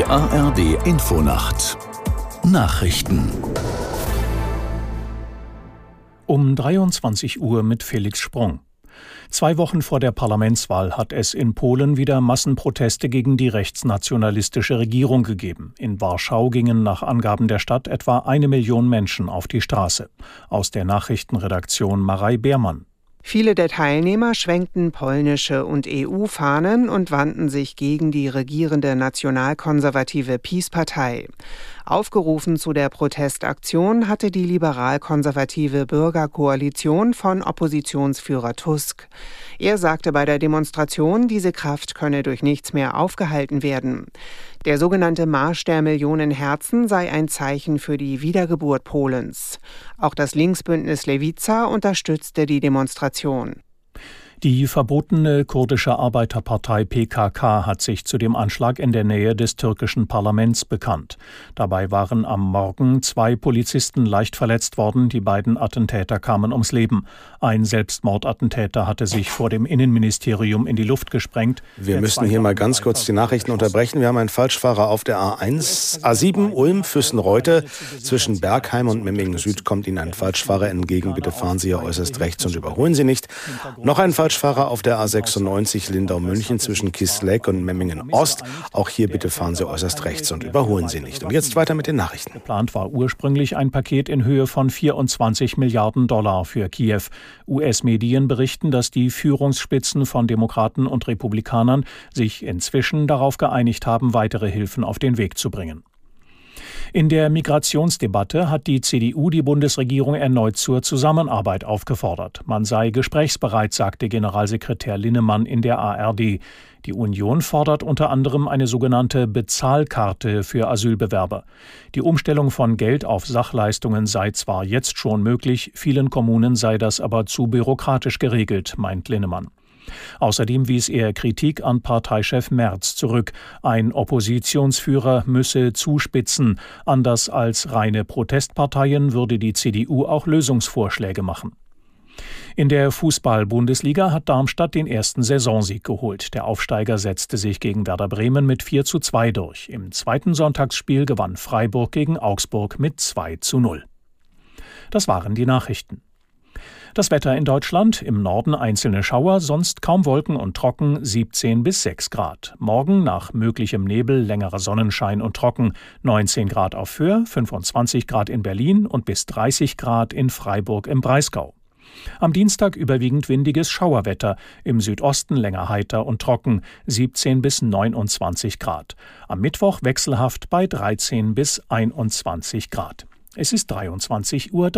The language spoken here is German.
Die ARD Infonacht Nachrichten um 23 Uhr mit Felix Sprung. Zwei Wochen vor der Parlamentswahl hat es in Polen wieder Massenproteste gegen die rechtsnationalistische Regierung gegeben. In Warschau gingen nach Angaben der Stadt etwa eine Million Menschen auf die Straße. Aus der Nachrichtenredaktion Marei Beermann. Viele der Teilnehmer schwenkten polnische und EU-Fahnen und wandten sich gegen die regierende nationalkonservative PiS-Partei. Aufgerufen zu der Protestaktion hatte die liberal-konservative Bürgerkoalition von Oppositionsführer Tusk. Er sagte bei der Demonstration, diese Kraft könne durch nichts mehr aufgehalten werden. Der sogenannte Marsch der Millionen Herzen sei ein Zeichen für die Wiedergeburt Polens. Auch das Linksbündnis Lewica unterstützte die Demonstration. Die verbotene kurdische Arbeiterpartei PKK hat sich zu dem Anschlag in der Nähe des türkischen Parlaments bekannt. Dabei waren am Morgen zwei Polizisten leicht verletzt worden. Die beiden Attentäter kamen ums Leben. Ein Selbstmordattentäter hatte sich vor dem Innenministerium in die Luft gesprengt. Wir müssen hier mal ganz kurz die Nachrichten unterbrechen. Wir haben einen Falschfahrer auf der A1, A7 Ulm Füssen-Reute. Zwischen Bergheim und Memmingen Süd kommt Ihnen ein Falschfahrer entgegen. Bitte fahren Sie hier äußerst rechts und überholen Sie nicht. Noch ein Falschfahrer Falschfahrer auf der A96 Lindau-München zwischen Kisleck und Memmingen-Ost. Auch hier bitte fahren Sie äußerst rechts und überholen Sie nicht. Und jetzt weiter mit den Nachrichten. Geplant war ursprünglich ein Paket in Höhe von 24 Milliarden Dollar für Kiew. US-Medien berichten, dass die Führungsspitzen von Demokraten und Republikanern sich inzwischen darauf geeinigt haben, weitere Hilfen auf den Weg zu bringen. In der Migrationsdebatte hat die CDU die Bundesregierung erneut zur Zusammenarbeit aufgefordert. Man sei gesprächsbereit, sagte Generalsekretär Linnemann in der ARD. Die Union fordert unter anderem eine sogenannte Bezahlkarte für Asylbewerber. Die Umstellung von Geld auf Sachleistungen sei zwar jetzt schon möglich, vielen Kommunen sei das aber zu bürokratisch geregelt, meint Linnemann. Außerdem wies er Kritik an Parteichef Merz zurück. Ein Oppositionsführer müsse zuspitzen. Anders als reine Protestparteien würde die CDU auch Lösungsvorschläge machen. In der Fußball-Bundesliga hat Darmstadt den ersten Saisonsieg geholt. Der Aufsteiger setzte sich gegen Werder Bremen mit 4 zu 2 durch. Im zweiten Sonntagsspiel gewann Freiburg gegen Augsburg mit 2 zu 0. Das waren die Nachrichten. Das Wetter in Deutschland, im Norden einzelne Schauer, sonst kaum Wolken und trocken 17 bis 6 Grad. Morgen nach möglichem Nebel längerer Sonnenschein und trocken 19 Grad auf Föhr, 25 Grad in Berlin und bis 30 Grad in Freiburg im Breisgau. Am Dienstag überwiegend windiges Schauerwetter, im Südosten länger heiter und trocken, 17 bis 29 Grad. Am Mittwoch wechselhaft bei 13 bis 21 Grad. Es ist 23.03 Uhr.